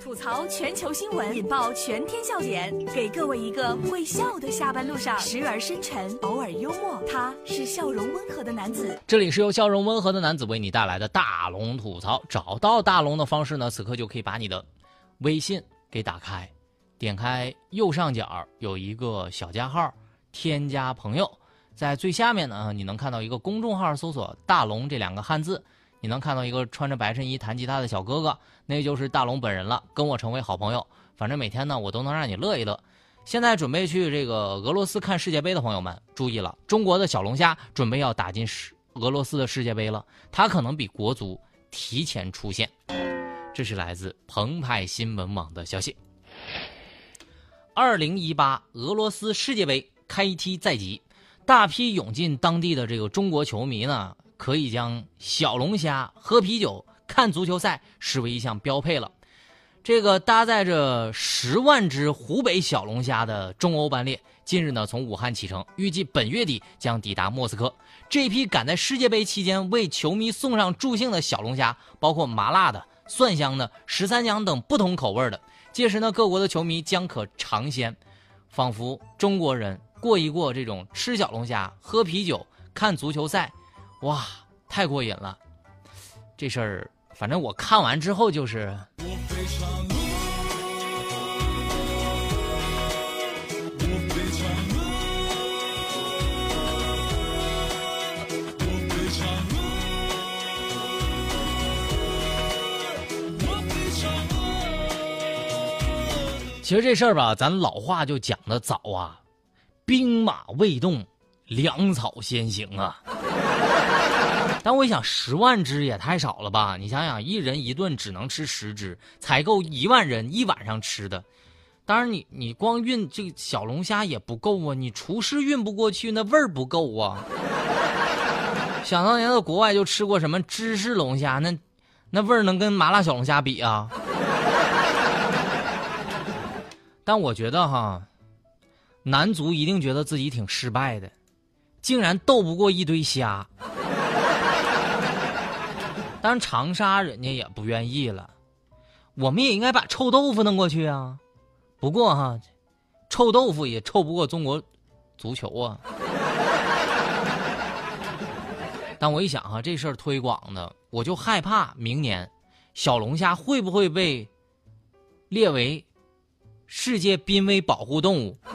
吐槽全球新闻，引爆全天笑点，给各位一个会笑的下班路上，时而深沉，偶尔幽默。他是笑容温和的男子。这里是由笑容温和的男子为你带来的大龙吐槽。找到大龙的方式呢？此刻就可以把你的微信给打开，点开右上角有一个小加号，添加朋友，在最下面呢，你能看到一个公众号，搜索“大龙”这两个汉字。你能看到一个穿着白衬衣弹吉他的小哥哥，那就是大龙本人了。跟我成为好朋友，反正每天呢，我都能让你乐一乐。现在准备去这个俄罗斯看世界杯的朋友们，注意了，中国的小龙虾准备要打进世俄罗斯的世界杯了，它可能比国足提前出现。这是来自澎湃新闻网的消息。二零一八俄罗斯世界杯开踢在即，大批涌进当地的这个中国球迷呢。可以将小龙虾喝啤酒、看足球赛视为一项标配了。这个搭载着十万只湖北小龙虾的中欧班列，近日呢从武汉启程，预计本月底将抵达莫斯科。这批赶在世界杯期间为球迷送上助兴的小龙虾，包括麻辣的、蒜香的、十三香等不同口味的。届时呢，各国的球迷将可尝鲜，仿佛中国人过一过这种吃小龙虾、喝啤酒、看足球赛。哇，太过瘾了！这事儿，反正我看完之后就是。其实这事儿吧，咱老话就讲的早啊，兵马未动，粮草先行啊。但我想，十万只也太少了吧？你想想，一人一顿只能吃十只，采购一万人一晚上吃的。当然，你你光运这个小龙虾也不够啊，你厨师运不过去，那味儿不够啊。想当年在国外就吃过什么芝士龙虾，那那味儿能跟麻辣小龙虾比啊？但我觉得哈，男足一定觉得自己挺失败的，竟然斗不过一堆虾。当然，长沙人家也不愿意了，我们也应该把臭豆腐弄过去啊。不过哈，臭豆腐也臭不过中国足球啊。但我一想哈，这事儿推广的，我就害怕明年小龙虾会不会被列为世界濒危保护动物。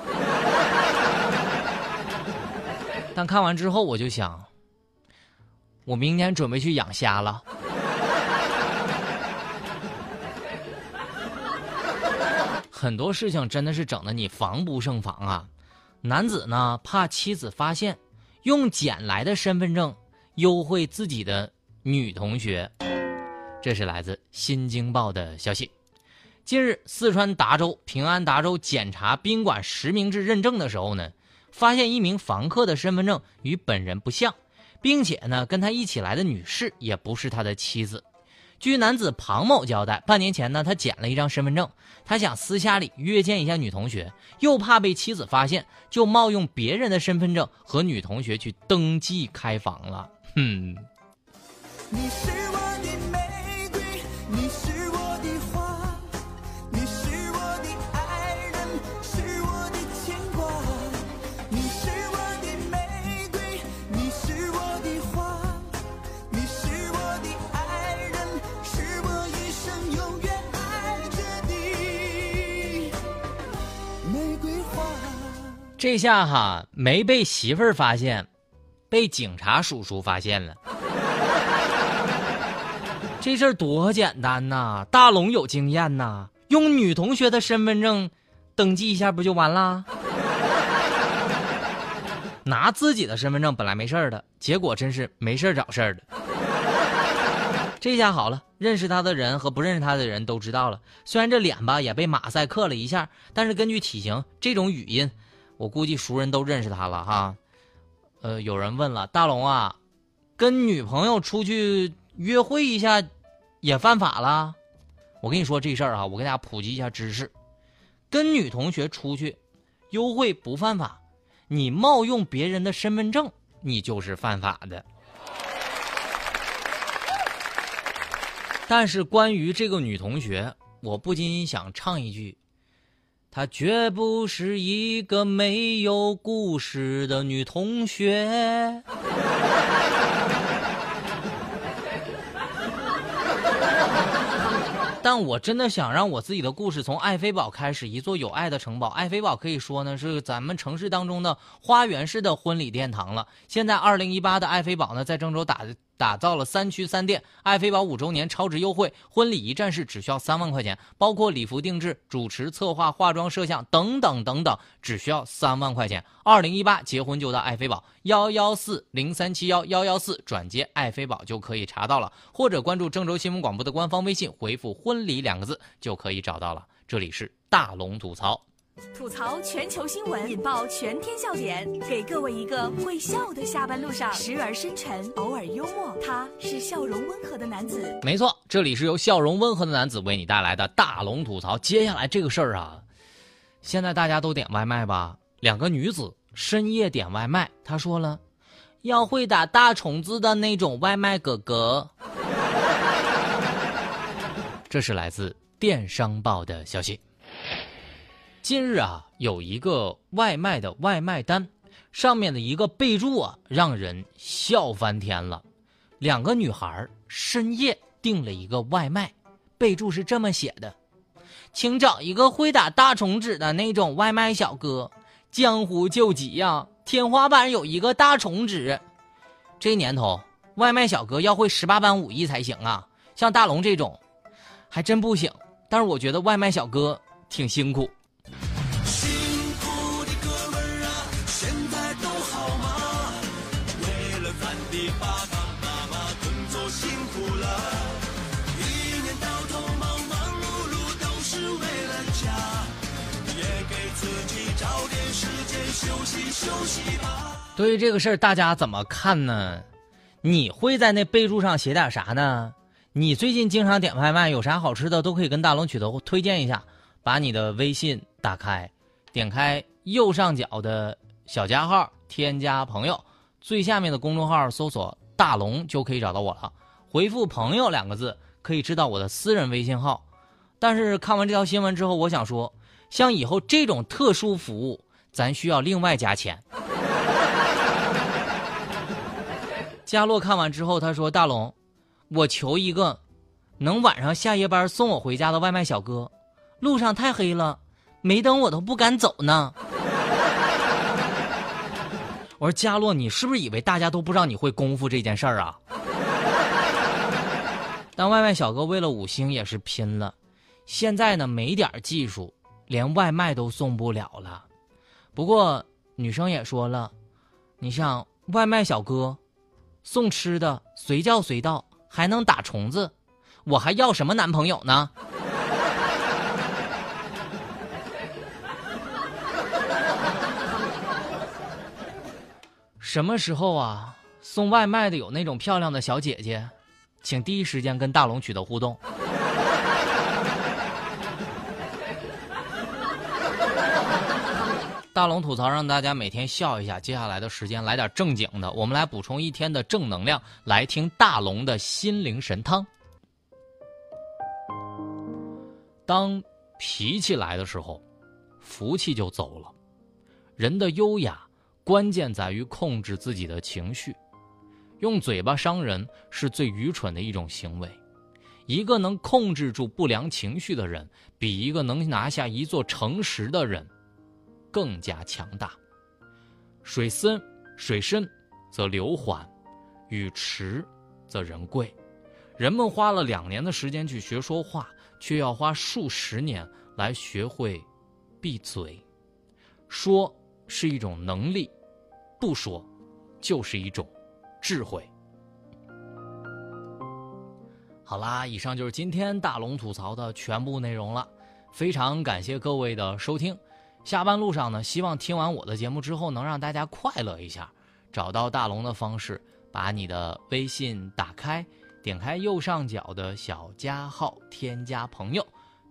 但看完之后，我就想。我明年准备去养虾了。很多事情真的是整的你防不胜防啊！男子呢怕妻子发现，用捡来的身份证优惠自己的女同学。这是来自《新京报》的消息。近日，四川达州平安达州检查宾馆实名制认证的时候呢，发现一名房客的身份证与本人不像。并且呢，跟他一起来的女士也不是他的妻子。据男子庞某交代，半年前呢，他捡了一张身份证，他想私下里约见一下女同学，又怕被妻子发现，就冒用别人的身份证和女同学去登记开房了。哼。你是这下哈没被媳妇儿发现，被警察叔叔发现了。这事儿多简单呐！大龙有经验呐，用女同学的身份证登记一下不就完了？拿自己的身份证本来没事儿的，结果真是没事儿找事儿的。这下好了，认识他的人和不认识他的人都知道了。虽然这脸吧也被马赛克了一下，但是根据体型，这种语音。我估计熟人都认识他了哈，呃，有人问了，大龙啊，跟女朋友出去约会一下，也犯法了？我跟你说这事儿啊，我给大家普及一下知识，跟女同学出去，优惠不犯法，你冒用别人的身份证，你就是犯法的。但是关于这个女同学，我不禁想唱一句：“她绝不是一个没有故事的女同学。”但我真的想让我自己的故事从爱妃堡开始，一座有爱的城堡。爱妃堡可以说呢是咱们城市当中的花园式的婚礼殿堂了。现在二零一八的爱妃堡呢，在郑州打打造了三区三店，爱妃堡五周年超值优惠，婚礼一站式只需要三万块钱，包括礼服定制、主持、策划、化妆、摄像等等等等，只需要三万块钱。二零一八结婚就到爱妃堡幺幺四零三七幺幺幺四转接爱妃堡就可以查到了，或者关注郑州新闻广播的官方微信，回复“婚礼”两个字就可以找到了。这里是大龙吐槽，吐槽全球新闻，引爆全天笑点，给各位一个会笑的下班路上，时而深沉，偶尔幽默，他是笑容温和的男子。没错，这里是由笑容温和的男子为你带来的大龙吐槽。接下来这个事儿啊，现在大家都点外卖吧？两个女子深夜点外卖，她说了，要会打大虫子的那种外卖哥哥。这是来自电商报的消息。近日啊，有一个外卖的外卖单，上面的一个备注啊，让人笑翻天了。两个女孩深夜订了一个外卖，备注是这么写的：“请找一个会打大虫子的那种外卖小哥。”江湖救急呀！天花板有一个大虫子，这年头外卖小哥要会十八般武艺才行啊！像大龙这种，还真不行。但是我觉得外卖小哥挺辛苦。息休息吧。对于这个事儿，大家怎么看呢？你会在那备注上写点啥呢？你最近经常点外卖，有啥好吃的都可以跟大龙取得推荐一下。把你的微信打开，点开右上角的小加号，添加朋友，最下面的公众号搜索“大龙”就可以找到我了。回复“朋友”两个字，可以知道我的私人微信号。但是看完这条新闻之后，我想说，像以后这种特殊服务。咱需要另外加钱。佳洛看完之后，他说：“大龙，我求一个，能晚上下夜班送我回家的外卖小哥。路上太黑了，没灯我都不敢走呢。”我说：“佳洛，你是不是以为大家都不知道你会功夫这件事儿啊？” 但外卖小哥为了五星也是拼了，现在呢没点技术，连外卖都送不了了。不过女生也说了，你像外卖小哥，送吃的随叫随到，还能打虫子，我还要什么男朋友呢？什么时候啊？送外卖的有那种漂亮的小姐姐，请第一时间跟大龙取得互动。大龙吐槽让大家每天笑一下。接下来的时间来点正经的，我们来补充一天的正能量。来听大龙的心灵神汤。当脾气来的时候，福气就走了。人的优雅关键在于控制自己的情绪。用嘴巴伤人是最愚蠢的一种行为。一个能控制住不良情绪的人，比一个能拿下一座城池的人。更加强大。水深，水深则流缓；雨迟，则人贵。人们花了两年的时间去学说话，却要花数十年来学会闭嘴。说是一种能力，不说就是一种智慧。好啦，以上就是今天大龙吐槽的全部内容了。非常感谢各位的收听。下班路上呢，希望听完我的节目之后，能让大家快乐一下。找到大龙的方式，把你的微信打开，点开右上角的小加号，添加朋友，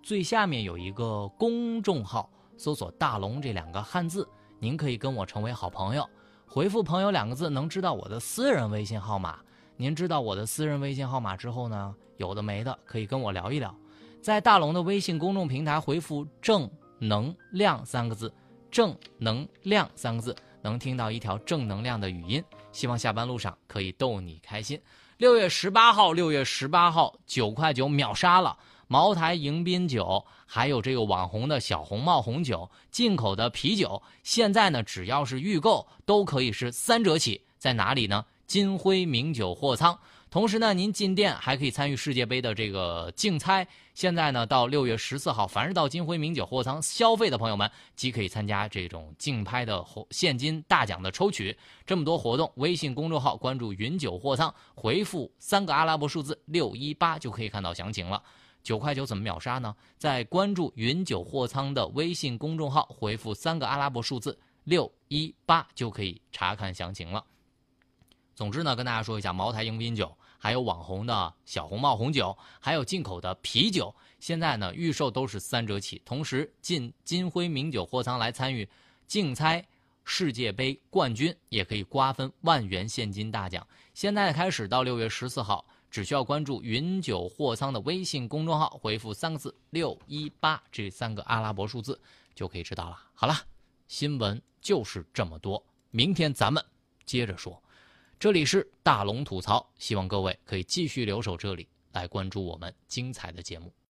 最下面有一个公众号，搜索“大龙”这两个汉字，您可以跟我成为好朋友。回复“朋友”两个字，能知道我的私人微信号码。您知道我的私人微信号码之后呢，有的没的可以跟我聊一聊。在大龙的微信公众平台回复“正能量”三个字，“正能量”三个字，能听到一条正能量的语音。希望下班路上可以逗你开心。六月十八号，六月十八号，九块九秒杀了茅台迎宾酒，还有这个网红的小红帽红酒，进口的啤酒，现在呢，只要是预购都可以是三折起。在哪里呢？金辉名酒货仓。同时呢，您进店还可以参与世界杯的这个竞猜。现在呢，到六月十四号，凡是到金辉名酒货仓消费的朋友们，即可以参加这种竞拍的现金大奖的抽取。这么多活动，微信公众号关注“云酒货仓”，回复三个阿拉伯数字六一八就可以看到详情了。九块九怎么秒杀呢？在关注“云酒货仓”的微信公众号，回复三个阿拉伯数字六一八就可以查看详情了。总之呢，跟大家说一下，茅台迎宾酒。还有网红的小红帽红酒，还有进口的啤酒，现在呢预售都是三折起。同时进金辉名酒货仓来参与竞猜世界杯冠军，也可以瓜分万元现金大奖。现在开始到六月十四号，只需要关注云酒货仓的微信公众号，回复三个字“六一八”这三个阿拉伯数字，就可以知道了。好了，新闻就是这么多，明天咱们接着说。这里是大龙吐槽，希望各位可以继续留守这里来关注我们精彩的节目。